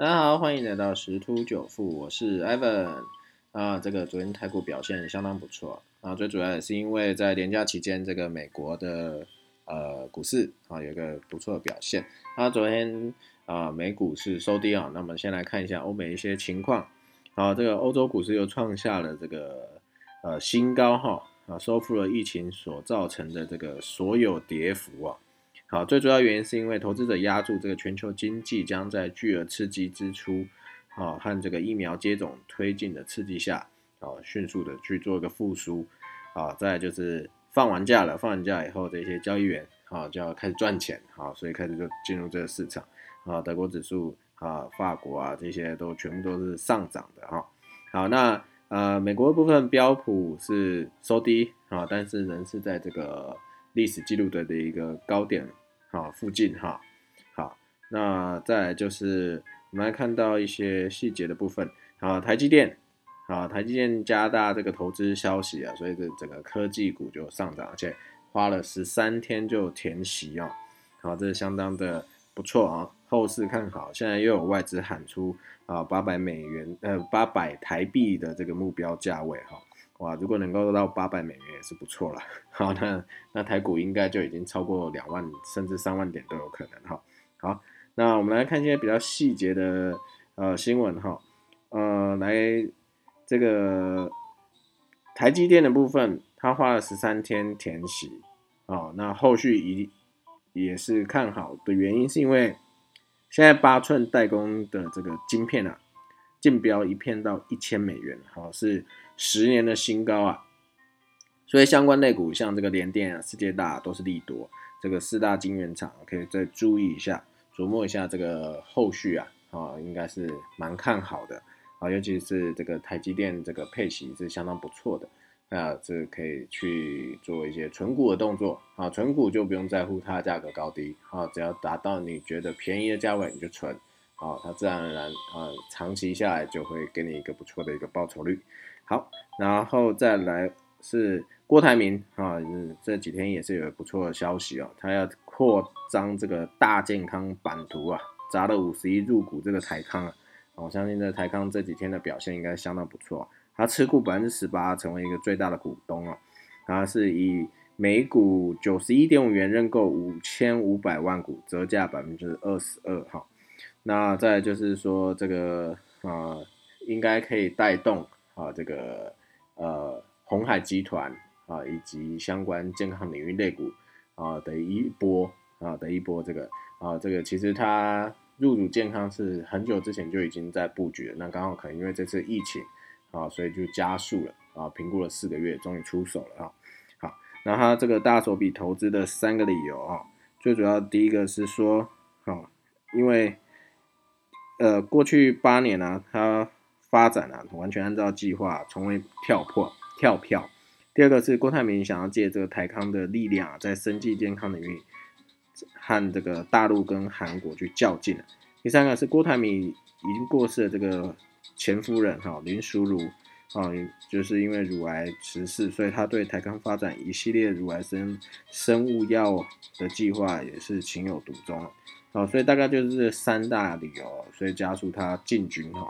大家好，欢迎来到十突九富，我是 Evan 啊。这个昨天泰股表现相当不错啊，最主要也是因为在连假期间，这个美国的呃股市啊有一个不错的表现。那昨天啊美股是收低啊，那么先来看一下欧美一些情况。好，这个欧洲股市又创下了这个呃新高哈啊，收复了疫情所造成的这个所有跌幅啊。好，最主要原因是因为投资者压住这个全球经济将在巨额刺激支出，啊和这个疫苗接种推进的刺激下，啊迅速的去做一个复苏，啊再就是放完假了，放完假以后这些交易员啊就要开始赚钱，啊所以开始就进入这个市场，啊德国指数啊法国啊这些都全部都是上涨的哈，好那呃美国部分标普是收低啊，但是仍是在这个历史记录的的一个高点。好，附近哈，好，那再就是我们来看到一些细节的部分。啊，台积电，啊，台积电加大这个投资消息啊，所以这整个科技股就上涨，而且花了十三天就填息啊，好，这是相当的不错啊，后市看好。现在又有外资喊出啊八百美元，呃八百台币的这个目标价位哈。哇，如果能够到八百美元也是不错了。好，那那台股应该就已经超过两万甚至三万点都有可能哈。好，那我们来看一些比较细节的呃新闻哈。呃，来这个台积电的部分，它花了十三天填息啊。那后续一也是看好的原因，是因为现在八寸代工的这个晶片啊，竞标一片到一千美元，好是。十年的新高啊，所以相关类股像这个联电啊、世界大都是利多，这个四大晶圆厂可以再注意一下，琢磨一下这个后续啊，啊应该是蛮看好的。啊，尤其是这个台积电这个配息是相当不错的，啊，这可以去做一些存股的动作。啊，存股就不用在乎它的价格高低。啊，只要达到你觉得便宜的价位你就存，啊，它自然而然啊长期下来就会给你一个不错的一个报酬率。好，然后再来是郭台铭啊，这几天也是有不错的消息哦，他要扩张这个大健康版图啊，砸了五十亿入股这个台康啊，我相信在台康这几天的表现应该相当不错，他持股百分之十八，成为一个最大的股东啊，他是以每股九十一点五元认购五千五百万股，折价百分之二十二哈，那再就是说这个啊，应该可以带动。啊，这个呃，红海集团啊，以及相关健康领域类股啊的一波啊的一波，这个啊，这个其实它入主健康是很久之前就已经在布局了，那刚好可能因为这次疫情啊，所以就加速了啊，评估了四个月，终于出手了啊。好，那它这个大手笔投资的三个理由啊，最主要第一个是说，啊，因为呃，过去八年呢，它发展啊，完全按照计划，从未跳破跳票。第二个是郭台铭想要借这个台康的力量啊，在生计健康领域和这个大陆跟韩国去较劲第三个是郭台铭已经过世的这个前夫人哈林淑如啊，就是因为乳癌辞世，所以他对台康发展一系列乳癌生生物药的计划也是情有独钟。好，所以大概就是这三大理由，所以加速他进军哈，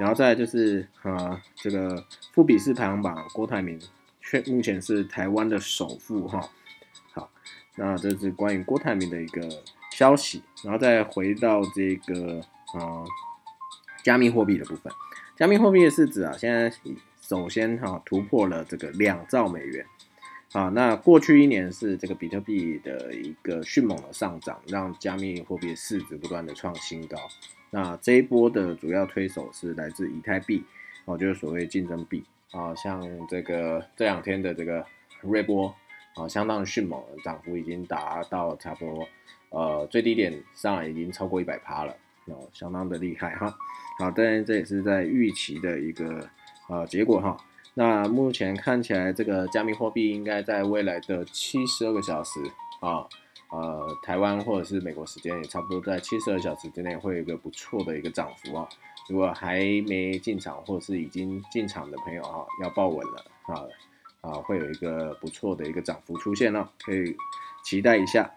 然后再就是啊，这个富比士排行榜，郭台铭却目前是台湾的首富哈。好，那这是关于郭台铭的一个消息，然后再回到这个啊，加密货币的部分，加密货币的市值啊，现在首先哈突破了这个两兆美元。啊，那过去一年是这个比特币的一个迅猛的上涨，让加密货币市值不断的创新高。那这一波的主要推手是来自以太币，哦，就是所谓竞争币啊，像这个这两天的这个瑞波啊，相当迅猛，涨幅已经达到差不多，呃，最低点上已经超过一百趴了，哦，相当的厉害哈。好，当然这也是在预期的一个呃结果哈。那目前看起来，这个加密货币应该在未来的七十二个小时啊，呃，台湾或者是美国时间也差不多在七十二小时之内会有一个不错的一个涨幅啊。如果还没进场或者是已经进场的朋友啊，要抱稳了啊啊，会有一个不错的一个涨幅出现了，可以期待一下。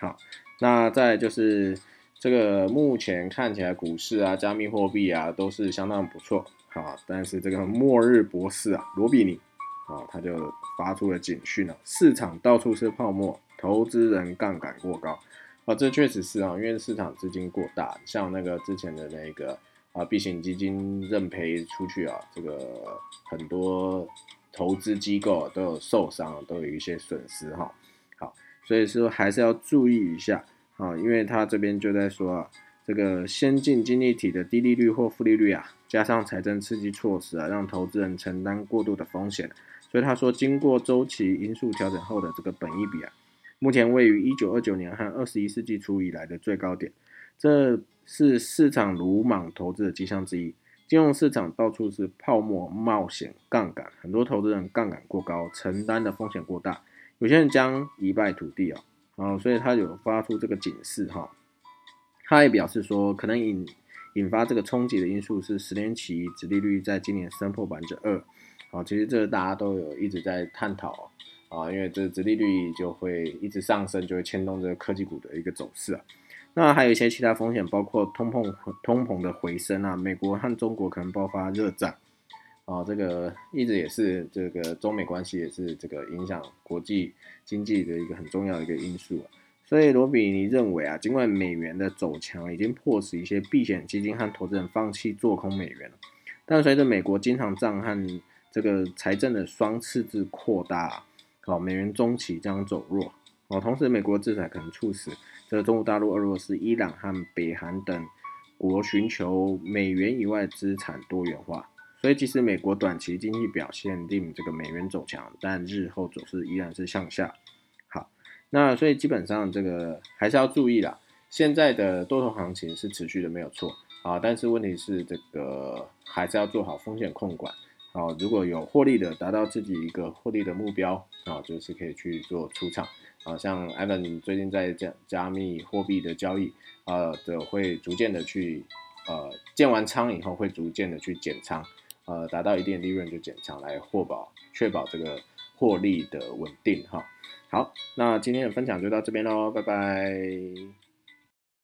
好，那再就是这个目前看起来股市啊、加密货币啊都是相当不错，好，但是这个末日博士啊，罗比尼，啊，他就发出了警讯了，市场到处是泡沫，投资人杠杆过高，啊，这确实是啊，因为市场资金过大，像那个之前的那个啊，避险基金认赔出去啊，这个很多投资机构都有受伤，都有一些损失哈，好，所以说还是要注意一下。啊，因为他这边就在说啊，这个先进经济体的低利率或负利率啊，加上财政刺激措施啊，让投资人承担过度的风险，所以他说，经过周期因素调整后的这个本益比啊，目前位于一九二九年和二十一世纪初以来的最高点，这是市场鲁莽投资的迹象之一。金融市场到处是泡沫、冒险、杠杆，很多投资人杠杆过高，承担的风险过大，有些人将一败涂地啊。啊，所以他有发出这个警示哈，他也表示说，可能引引发这个冲击的因素是十年期殖利率在今年升破百分之二，啊，其实这个大家都有一直在探讨啊，因为这殖利率就会一直上升，就会牵动这个科技股的一个走势啊。那还有一些其他风险，包括通膨通膨的回升啊，美国和中国可能爆发热战。啊，这个一直也是这个中美关系也是这个影响国际经济的一个很重要的一个因素啊所以罗比尼认为啊，尽管美元的走强已经迫使一些避险基金和投资人放弃做空美元，但随着美国经常账和这个财政的双赤字扩大，好，美元中期将走弱。哦，同时美国制裁可能促使这个中国大陆、俄罗斯、伊朗和北韩等国寻求美元以外资产多元化。所以，即使美国短期经济表现令这个美元走强，但日后走势依然是向下。那所以基本上这个还是要注意啦。现在的多头行情是持续的，没有错啊。但是问题是，这个还是要做好风险控管。好，如果有获利的，达到自己一个获利的目标啊，就是可以去做出场啊。像 Evan 最近在加加密货币的交易啊，的会逐渐的去呃建完仓以后，会逐渐的去减仓。呃，达到一定利润就减仓来获保，确保这个获利的稳定哈。好，那今天的分享就到这边喽，拜拜。